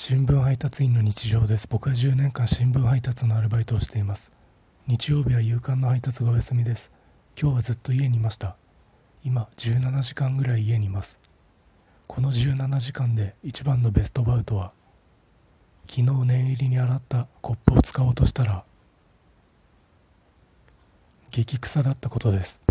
新聞配達員の日常です。僕は10年間新聞配達のアルバイトをしています。日曜日は夕刊の配達がお休みです。今日はずっと家にいました。今17時間ぐらい家にいます。この17時間で一番のベストバウトは昨日念入りに洗ったコップを使おうとしたら激臭だったことです。